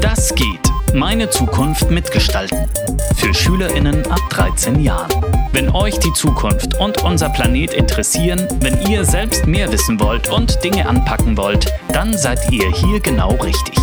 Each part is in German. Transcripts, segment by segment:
Das geht. Meine Zukunft mitgestalten. Für SchülerInnen ab 13 Jahren. Wenn euch die Zukunft und unser Planet interessieren, wenn ihr selbst mehr wissen wollt und Dinge anpacken wollt, dann seid ihr hier genau richtig.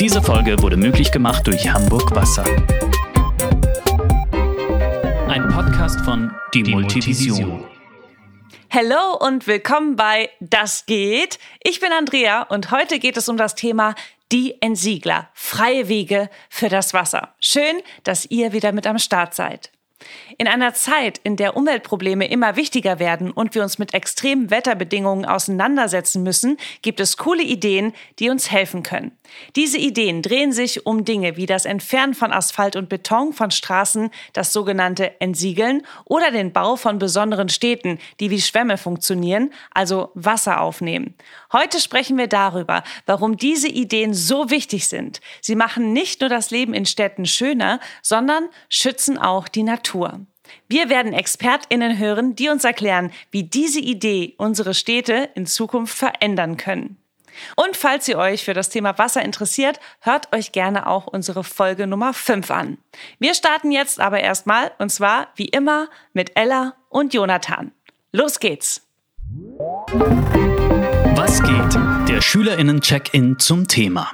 Diese Folge wurde möglich gemacht durch Hamburg Wasser. Ein Podcast von Die, die Multivision. Hallo und willkommen bei Das geht. Ich bin Andrea und heute geht es um das Thema die Entsiegler, freie Wege für das Wasser. Schön, dass ihr wieder mit am Start seid. In einer Zeit, in der Umweltprobleme immer wichtiger werden und wir uns mit extremen Wetterbedingungen auseinandersetzen müssen, gibt es coole Ideen, die uns helfen können. Diese Ideen drehen sich um Dinge wie das Entfernen von Asphalt und Beton von Straßen, das sogenannte Entsiegeln oder den Bau von besonderen Städten, die wie Schwämme funktionieren, also Wasser aufnehmen. Heute sprechen wir darüber, warum diese Ideen so wichtig sind. Sie machen nicht nur das Leben in Städten schöner, sondern schützen auch die Natur. Wir werden ExpertInnen hören, die uns erklären, wie diese Idee unsere Städte in Zukunft verändern können. Und falls ihr euch für das Thema Wasser interessiert, hört euch gerne auch unsere Folge Nummer 5 an. Wir starten jetzt aber erstmal, und zwar wie immer mit Ella und Jonathan. Los geht's! Was geht? Der Schülerinnen-Check-In zum Thema.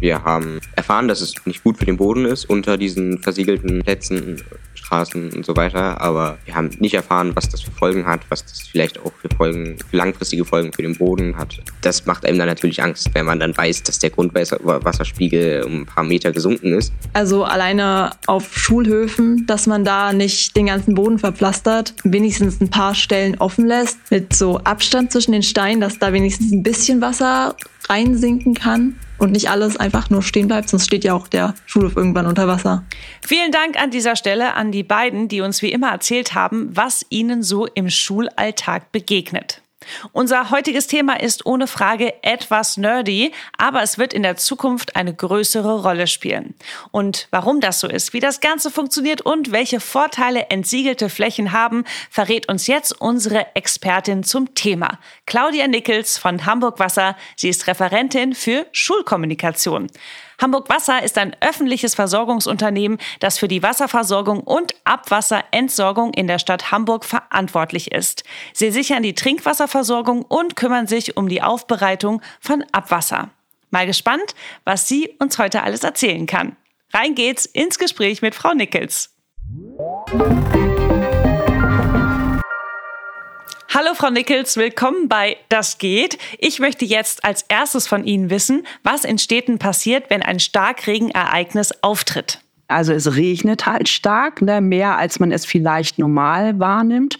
Wir haben erfahren, dass es nicht gut für den Boden ist, unter diesen versiegelten Plätzen Straßen und so weiter. Aber wir haben nicht erfahren, was das für Folgen hat, was das vielleicht auch für Folgen, für langfristige Folgen für den Boden hat. Das macht einem dann natürlich Angst, wenn man dann weiß, dass der Grundwasserspiegel um ein paar Meter gesunken ist. Also alleine auf Schulhöfen, dass man da nicht den ganzen Boden verpflastert, wenigstens ein paar Stellen offen lässt, mit so Abstand zwischen den Steinen, dass da wenigstens ein bisschen Wasser reinsinken kann und nicht alles einfach nur stehen bleibt, sonst steht ja auch der Schulhof irgendwann unter Wasser. Vielen Dank an dieser Stelle an die beiden, die uns wie immer erzählt haben, was ihnen so im Schulalltag begegnet. Unser heutiges Thema ist ohne Frage etwas nerdy, aber es wird in der Zukunft eine größere Rolle spielen. Und warum das so ist, wie das Ganze funktioniert und welche Vorteile entsiegelte Flächen haben, verrät uns jetzt unsere Expertin zum Thema. Claudia Nickels von Hamburg Wasser. Sie ist Referentin für Schulkommunikation. Hamburg Wasser ist ein öffentliches Versorgungsunternehmen, das für die Wasserversorgung und Abwasserentsorgung in der Stadt Hamburg verantwortlich ist. Sie sichern die Trinkwasserversorgung und kümmern sich um die Aufbereitung von Abwasser. Mal gespannt, was sie uns heute alles erzählen kann. Rein geht's ins Gespräch mit Frau Nickels. Hallo Frau Nickels, willkommen bei Das geht. Ich möchte jetzt als erstes von Ihnen wissen, was in Städten passiert, wenn ein Starkregenereignis auftritt. Also es regnet halt stark, ne, mehr als man es vielleicht normal wahrnimmt.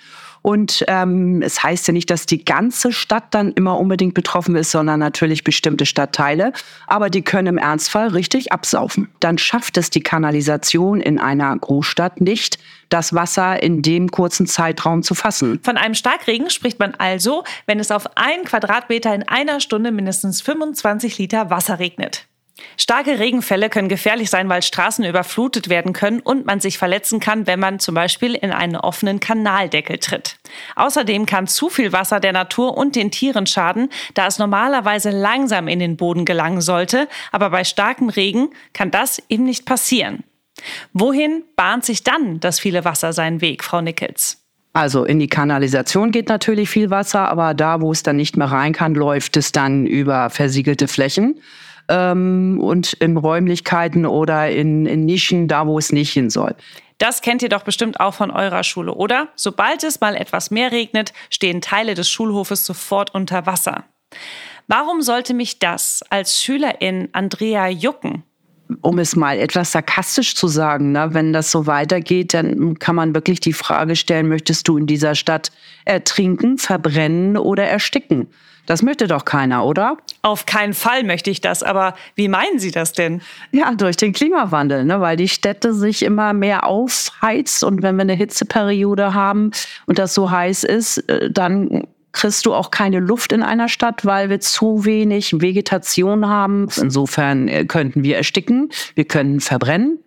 Und ähm, es heißt ja nicht, dass die ganze Stadt dann immer unbedingt betroffen ist, sondern natürlich bestimmte Stadtteile. Aber die können im Ernstfall richtig absaufen. Dann schafft es die Kanalisation in einer Großstadt nicht, das Wasser in dem kurzen Zeitraum zu fassen. Von einem Starkregen spricht man also, wenn es auf einen Quadratmeter in einer Stunde mindestens 25 Liter Wasser regnet. Starke Regenfälle können gefährlich sein, weil Straßen überflutet werden können und man sich verletzen kann, wenn man zum Beispiel in einen offenen Kanaldeckel tritt. Außerdem kann zu viel Wasser der Natur und den Tieren schaden, da es normalerweise langsam in den Boden gelangen sollte, aber bei starkem Regen kann das eben nicht passieren. Wohin bahnt sich dann das viele Wasser seinen Weg, Frau Nickels? Also in die Kanalisation geht natürlich viel Wasser, aber da, wo es dann nicht mehr rein kann, läuft es dann über versiegelte Flächen ähm, und in Räumlichkeiten oder in, in Nischen, da wo es nicht hin soll. Das kennt ihr doch bestimmt auch von eurer Schule, oder? Sobald es mal etwas mehr regnet, stehen Teile des Schulhofes sofort unter Wasser. Warum sollte mich das als Schülerin Andrea jucken? Um es mal etwas sarkastisch zu sagen, ne, wenn das so weitergeht, dann kann man wirklich die Frage stellen, möchtest du in dieser Stadt ertrinken, verbrennen oder ersticken? Das möchte doch keiner, oder? Auf keinen Fall möchte ich das, aber wie meinen Sie das denn? Ja, durch den Klimawandel, ne? weil die Städte sich immer mehr aufheizt und wenn wir eine Hitzeperiode haben und das so heiß ist, äh, dann kriegst du auch keine Luft in einer Stadt, weil wir zu wenig Vegetation haben. Insofern äh, könnten wir ersticken, wir können verbrennen,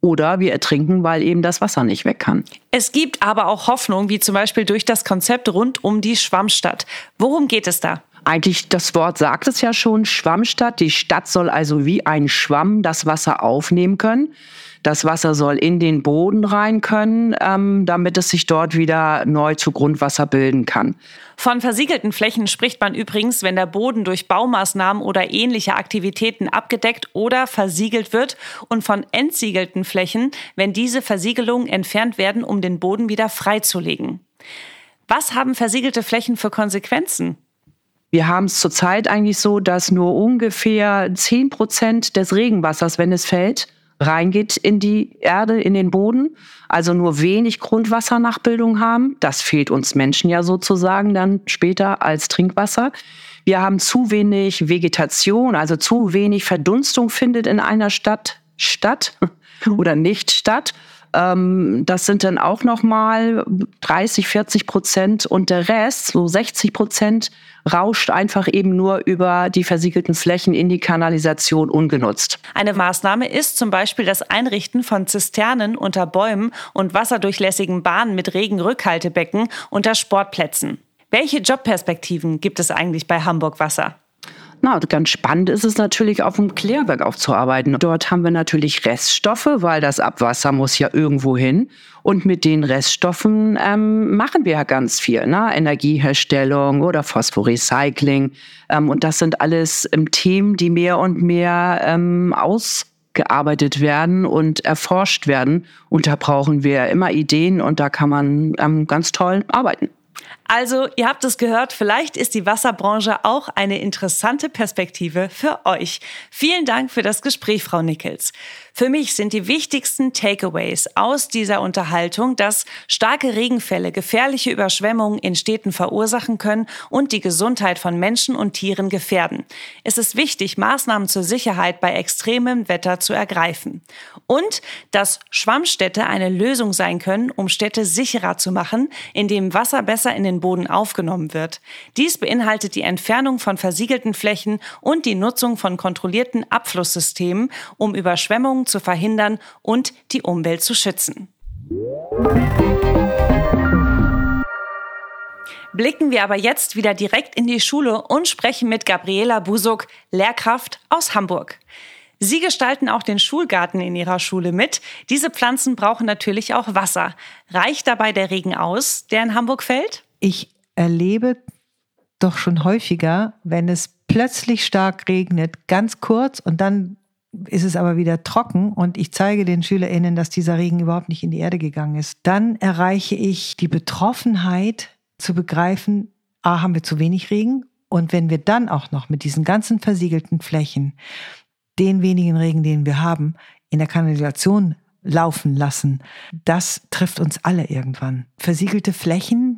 oder wir ertrinken, weil eben das Wasser nicht weg kann. Es gibt aber auch Hoffnung, wie zum Beispiel durch das Konzept rund um die Schwammstadt. Worum geht es da? Eigentlich, das Wort sagt es ja schon, Schwammstadt. Die Stadt soll also wie ein Schwamm das Wasser aufnehmen können. Das Wasser soll in den Boden rein können, ähm, damit es sich dort wieder neu zu Grundwasser bilden kann. Von versiegelten Flächen spricht man übrigens, wenn der Boden durch Baumaßnahmen oder ähnliche Aktivitäten abgedeckt oder versiegelt wird und von entsiegelten Flächen, wenn diese Versiegelungen entfernt werden, um den Boden wieder freizulegen. Was haben versiegelte Flächen für Konsequenzen? Wir haben es zurzeit eigentlich so, dass nur ungefähr 10 Prozent des Regenwassers, wenn es fällt, reingeht in die Erde, in den Boden, also nur wenig Grundwassernachbildung haben. Das fehlt uns Menschen ja sozusagen dann später als Trinkwasser. Wir haben zu wenig Vegetation, also zu wenig Verdunstung findet in einer Stadt statt oder nicht statt. Ähm, das sind dann auch noch mal 30, 40 Prozent und der Rest, so 60 Prozent, rauscht einfach eben nur über die versiegelten Flächen in die Kanalisation ungenutzt. Eine Maßnahme ist zum Beispiel das Einrichten von Zisternen unter Bäumen und wasserdurchlässigen Bahnen mit Regenrückhaltebecken unter Sportplätzen. Welche Jobperspektiven gibt es eigentlich bei Hamburg Wasser? Na, ganz spannend ist es natürlich, auf dem Klärwerk aufzuarbeiten. Dort haben wir natürlich Reststoffe, weil das Abwasser muss ja irgendwo hin. Und mit den Reststoffen ähm, machen wir ja ganz viel. Ne? Energieherstellung oder Phosphorrecycling. Ähm, und das sind alles ähm, Themen, die mehr und mehr ähm, ausgearbeitet werden und erforscht werden. Und da brauchen wir immer Ideen und da kann man ähm, ganz toll arbeiten. Also, ihr habt es gehört, vielleicht ist die Wasserbranche auch eine interessante Perspektive für euch. Vielen Dank für das Gespräch, Frau Nickels. Für mich sind die wichtigsten Takeaways aus dieser Unterhaltung, dass starke Regenfälle gefährliche Überschwemmungen in Städten verursachen können und die Gesundheit von Menschen und Tieren gefährden. Es ist wichtig, Maßnahmen zur Sicherheit bei extremem Wetter zu ergreifen. Und dass Schwammstädte eine Lösung sein können, um Städte sicherer zu machen, indem Wasser besser in den Boden aufgenommen wird. Dies beinhaltet die Entfernung von versiegelten Flächen und die Nutzung von kontrollierten Abflusssystemen, um Überschwemmungen zu verhindern und die Umwelt zu schützen. Blicken wir aber jetzt wieder direkt in die Schule und sprechen mit Gabriela Busuk, Lehrkraft aus Hamburg. Sie gestalten auch den Schulgarten in Ihrer Schule mit. Diese Pflanzen brauchen natürlich auch Wasser. Reicht dabei der Regen aus, der in Hamburg fällt? Ich erlebe doch schon häufiger, wenn es plötzlich stark regnet, ganz kurz und dann ist es aber wieder trocken und ich zeige den SchülerInnen, dass dieser Regen überhaupt nicht in die Erde gegangen ist, dann erreiche ich die Betroffenheit zu begreifen, A, haben wir zu wenig Regen und wenn wir dann auch noch mit diesen ganzen versiegelten Flächen den wenigen Regen, den wir haben, in der Kanalisation laufen lassen, das trifft uns alle irgendwann. Versiegelte Flächen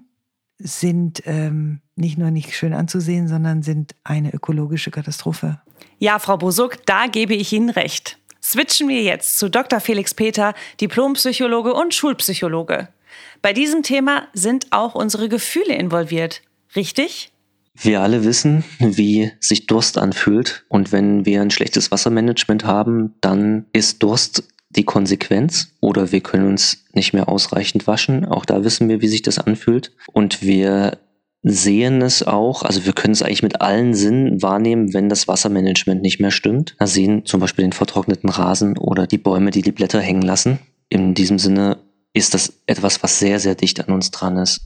sind ähm, nicht nur nicht schön anzusehen, sondern sind eine ökologische Katastrophe. Ja, Frau Bosuk, da gebe ich Ihnen recht. Switchen wir jetzt zu Dr. Felix Peter, Diplompsychologe und Schulpsychologe. Bei diesem Thema sind auch unsere Gefühle involviert, richtig? Wir alle wissen, wie sich Durst anfühlt. Und wenn wir ein schlechtes Wassermanagement haben, dann ist Durst die Konsequenz oder wir können uns nicht mehr ausreichend waschen. Auch da wissen wir, wie sich das anfühlt. Und wir sehen es auch, also wir können es eigentlich mit allen Sinnen wahrnehmen, wenn das Wassermanagement nicht mehr stimmt. Wir sehen zum Beispiel den vertrockneten Rasen oder die Bäume, die die Blätter hängen lassen. In diesem Sinne ist das etwas, was sehr, sehr dicht an uns dran ist.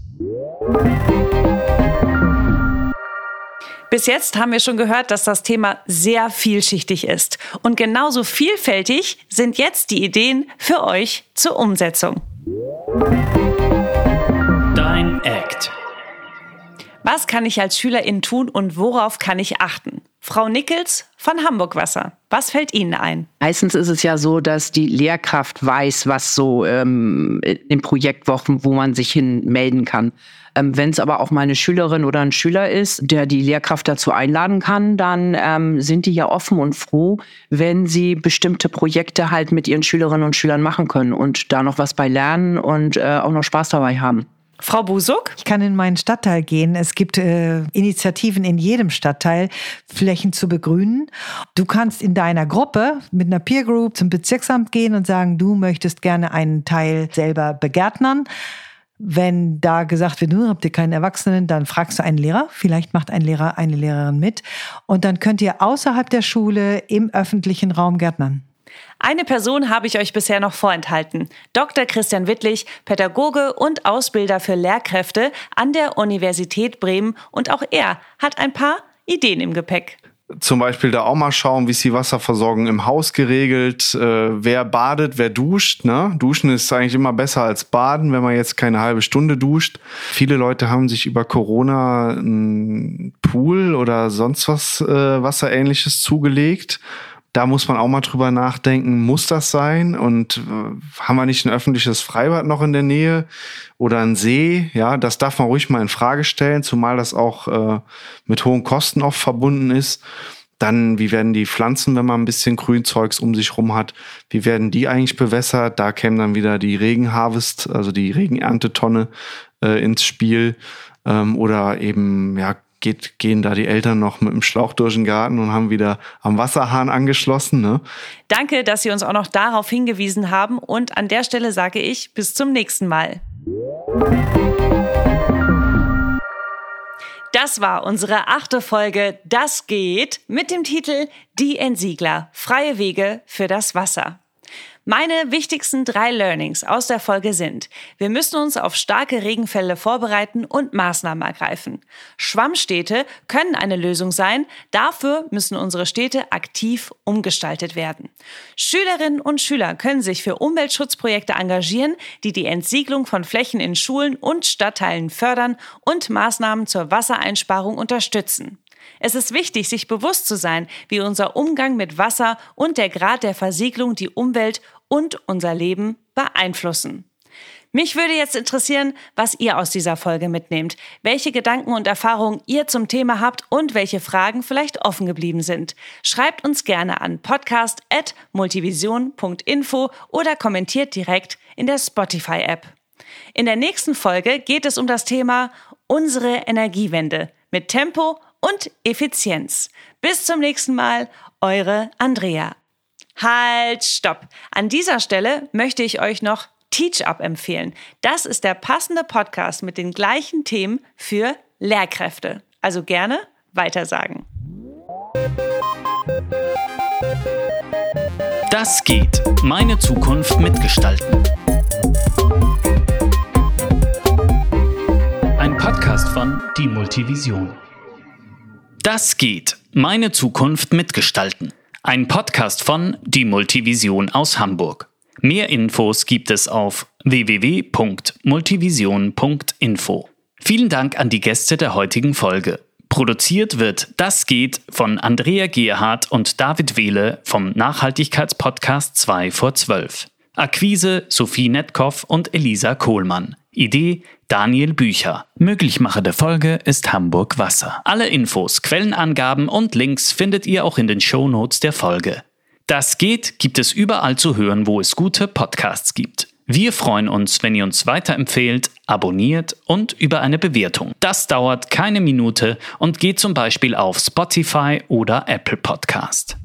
Bis jetzt haben wir schon gehört, dass das Thema sehr vielschichtig ist. Und genauso vielfältig sind jetzt die Ideen für euch zur Umsetzung. Dein Act. Was kann ich als Schülerin tun und worauf kann ich achten? Frau Nickels von Hamburg Wasser. Was fällt Ihnen ein? Meistens ist es ja so, dass die Lehrkraft weiß, was so ähm, in Projektwochen, wo man sich hin melden kann. Ähm, Wenn es aber auch mal eine Schülerin oder ein Schüler ist, der die Lehrkraft dazu einladen kann, dann ähm, sind die ja offen und froh, wenn sie bestimmte Projekte halt mit ihren Schülerinnen und Schülern machen können und da noch was bei lernen und äh, auch noch Spaß dabei haben. Frau Busuk? Ich kann in meinen Stadtteil gehen. Es gibt äh, Initiativen in jedem Stadtteil, Flächen zu begrünen. Du kannst in deiner Gruppe mit einer Peer Group zum Bezirksamt gehen und sagen, du möchtest gerne einen Teil selber begärtnern. Wenn da gesagt wird, nun habt ihr keinen Erwachsenen, dann fragst du einen Lehrer. Vielleicht macht ein Lehrer eine Lehrerin mit. Und dann könnt ihr außerhalb der Schule im öffentlichen Raum gärtnern. Eine Person habe ich euch bisher noch vorenthalten. Dr. Christian Wittlich, Pädagoge und Ausbilder für Lehrkräfte an der Universität Bremen. Und auch er hat ein paar Ideen im Gepäck zum Beispiel da auch mal schauen, wie ist die Wasserversorgung im Haus geregelt, äh, wer badet, wer duscht. Ne? Duschen ist eigentlich immer besser als baden, wenn man jetzt keine halbe Stunde duscht. Viele Leute haben sich über Corona einen Pool oder sonst was äh, Wasserähnliches zugelegt da muss man auch mal drüber nachdenken, muss das sein? Und äh, haben wir nicht ein öffentliches Freibad noch in der Nähe oder ein See? Ja, das darf man ruhig mal in Frage stellen, zumal das auch äh, mit hohen Kosten oft verbunden ist. Dann, wie werden die Pflanzen, wenn man ein bisschen Grünzeugs um sich rum hat, wie werden die eigentlich bewässert? Da käme dann wieder die Regenharvest, also die Regenerntetonne äh, ins Spiel. Ähm, oder eben, ja, geht, gehen da die Eltern noch mit dem Schlauch durch den Garten und haben wieder am Wasserhahn angeschlossen. Ne? Danke, dass Sie uns auch noch darauf hingewiesen haben. Und an der Stelle sage ich bis zum nächsten Mal. Das war unsere achte Folge Das geht mit dem Titel Die Entsiegler. Freie Wege für das Wasser. Meine wichtigsten drei Learnings aus der Folge sind, wir müssen uns auf starke Regenfälle vorbereiten und Maßnahmen ergreifen. Schwammstädte können eine Lösung sein, dafür müssen unsere Städte aktiv umgestaltet werden. Schülerinnen und Schüler können sich für Umweltschutzprojekte engagieren, die die Entsiegelung von Flächen in Schulen und Stadtteilen fördern und Maßnahmen zur Wassereinsparung unterstützen. Es ist wichtig, sich bewusst zu sein, wie unser Umgang mit Wasser und der Grad der Versiegelung die Umwelt und unser Leben beeinflussen. Mich würde jetzt interessieren, was ihr aus dieser Folge mitnehmt, welche Gedanken und Erfahrungen ihr zum Thema habt und welche Fragen vielleicht offen geblieben sind. Schreibt uns gerne an podcast.multivision.info oder kommentiert direkt in der Spotify-App. In der nächsten Folge geht es um das Thema unsere Energiewende mit Tempo und Effizienz. Bis zum nächsten Mal, eure Andrea. Halt, stopp. An dieser Stelle möchte ich euch noch Teach Up empfehlen. Das ist der passende Podcast mit den gleichen Themen für Lehrkräfte. Also gerne weitersagen. Das geht. Meine Zukunft mitgestalten. Ein Podcast von Die Multivision. Das geht. Meine Zukunft mitgestalten. Ein Podcast von Die Multivision aus Hamburg. Mehr Infos gibt es auf www.multivision.info. Vielen Dank an die Gäste der heutigen Folge. Produziert wird Das geht von Andrea Gerhardt und David Wehle vom Nachhaltigkeitspodcast 2 vor 12. Akquise Sophie Netkoff und Elisa Kohlmann. Idee Daniel Bücher. Möglichmacher der Folge ist Hamburg Wasser. Alle Infos, Quellenangaben und Links findet ihr auch in den Shownotes der Folge. Das geht gibt es überall zu hören, wo es gute Podcasts gibt. Wir freuen uns, wenn ihr uns weiterempfehlt, abonniert und über eine Bewertung. Das dauert keine Minute und geht zum Beispiel auf Spotify oder Apple Podcast.